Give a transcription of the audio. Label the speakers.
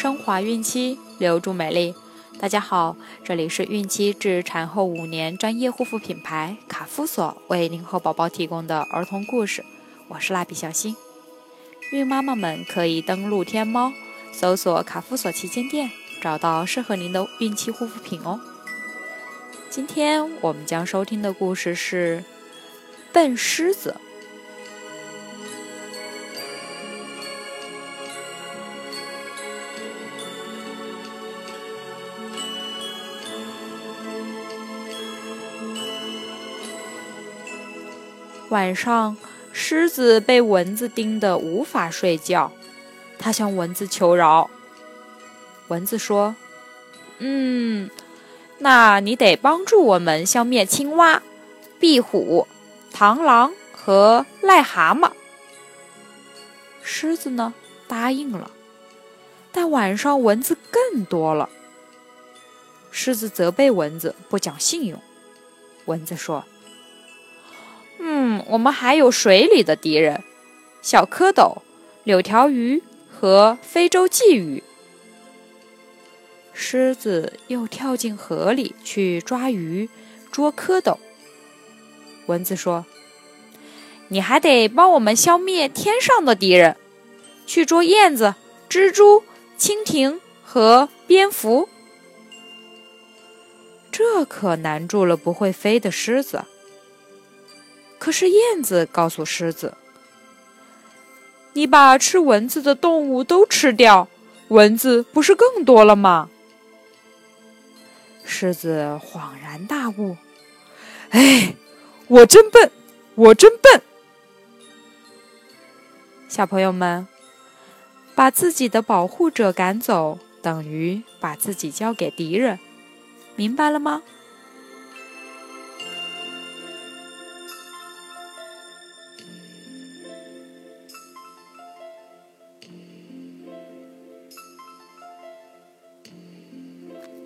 Speaker 1: 升华孕期，留住美丽。大家好，这里是孕期至产后五年专业护肤品牌卡夫索为您和宝宝提供的儿童故事，我是蜡笔小新。孕妈妈们可以登录天猫，搜索卡夫索旗舰店，找到适合您的孕期护肤品哦。今天我们将收听的故事是《笨狮子》。晚上，狮子被蚊子叮得无法睡觉，它向蚊子求饶。蚊子说：“嗯，那你得帮助我们消灭青蛙、壁虎、螳螂和癞蛤蟆。”狮子呢，答应了。但晚上蚊子更多了，狮子责备蚊子不讲信用。蚊子说。我们还有水里的敌人，小蝌蚪、柳条鱼和非洲鲫鱼。狮子又跳进河里去抓鱼、捉蝌蚪。蚊子说：“你还得帮我们消灭天上的敌人，去捉燕子、蜘蛛、蜻蜓和蝙蝠。”这可难住了不会飞的狮子。可是燕子告诉狮子：“你把吃蚊子的动物都吃掉，蚊子不是更多了吗？”狮子恍然大悟：“哎，我真笨，我真笨！”小朋友们，把自己的保护者赶走，等于把自己交给敌人，明白了吗？